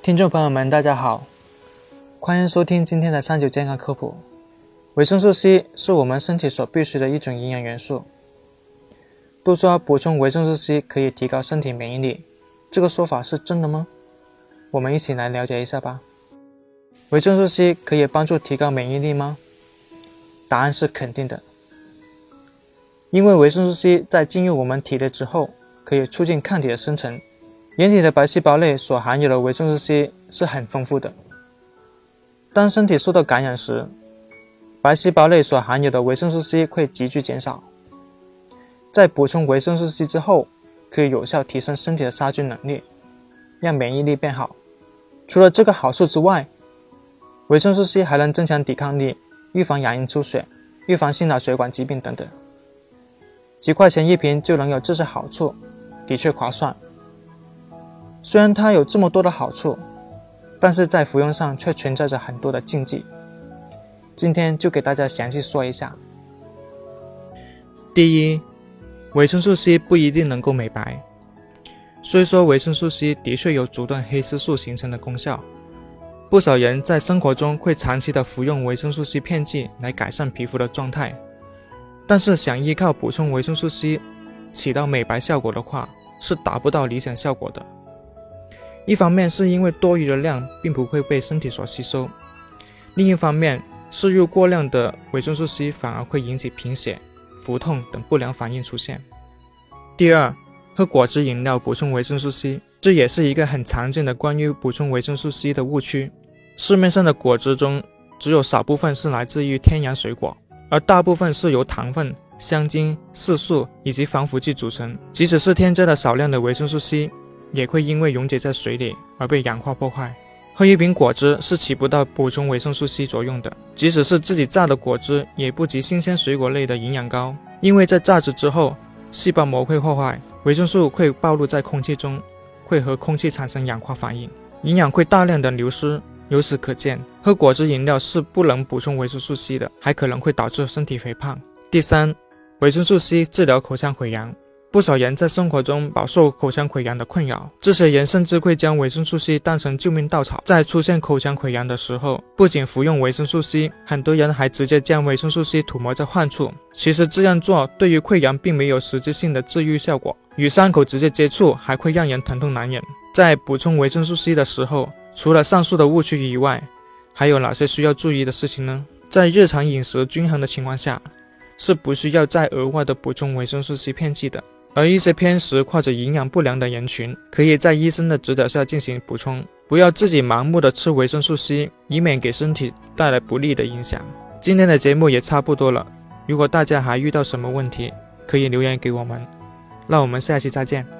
听众朋友们，大家好，欢迎收听今天的三九健康科普。维生素 C 是我们身体所必需的一种营养元素。都说补充维生素 C 可以提高身体免疫力，这个说法是真的吗？我们一起来了解一下吧。维生素 C 可以帮助提高免疫力吗？答案是肯定的。因为维生素 C 在进入我们体内之后，可以促进抗体的生成。人体的白细胞内所含有的维生素 C 是很丰富的。当身体受到感染时，白细胞内所含有的维生素 C 会急剧减少。在补充维生素 C 之后，可以有效提升身体的杀菌能力，让免疫力变好。除了这个好处之外，维生素 C 还能增强抵抗力，预防牙龈出血，预防心脑血管疾病等等。几块钱一瓶就能有这些好处，的确划算。虽然它有这么多的好处，但是在服用上却存在着很多的禁忌。今天就给大家详细说一下。第一，维生素 C 不一定能够美白。虽说维生素 C 的确有阻断黑色素形成的功效，不少人在生活中会长期的服用维生素 C 片剂来改善皮肤的状态，但是想依靠补充维生素 C 起到美白效果的话，是达不到理想效果的。一方面是因为多余的量并不会被身体所吸收，另一方面摄入过量的维生素 C 反而会引起贫血、腹痛等不良反应出现。第二，喝果汁饮料补充维生素 C，这也是一个很常见的关于补充维生素 C 的误区。市面上的果汁中只有少部分是来自于天然水果，而大部分是由糖分、香精、色素以及防腐剂组成。即使是添加了少量的维生素 C。也会因为溶解在水里而被氧化破坏。喝一瓶果汁是起不到补充维生素 C 作用的，即使是自己榨的果汁，也不及新鲜水果类的营养高。因为在榨汁之后，细胞膜会破坏，维生素会暴露在空气中，会和空气产生氧化反应，营养会大量的流失。由此可见，喝果汁饮料是不能补充维生素 C 的，还可能会导致身体肥胖。第三，维生素 C 治疗口腔溃疡。不少人在生活中饱受口腔溃疡的困扰，这些人甚至会将维生素 C 当成救命稻草。在出现口腔溃疡的时候，不仅服用维生素 C，很多人还直接将维生素 C 涂抹在患处。其实这样做对于溃疡并没有实质性的治愈效果，与伤口直接接触还会让人疼痛难忍。在补充维生素 C 的时候，除了上述的误区以外，还有哪些需要注意的事情呢？在日常饮食均衡的情况下，是不需要再额外的补充维生素 C 片剂的。而一些偏食或者营养不良的人群，可以在医生的指导下进行补充，不要自己盲目的吃维生素 C，以免给身体带来不利的影响。今天的节目也差不多了，如果大家还遇到什么问题，可以留言给我们。那我们下期再见。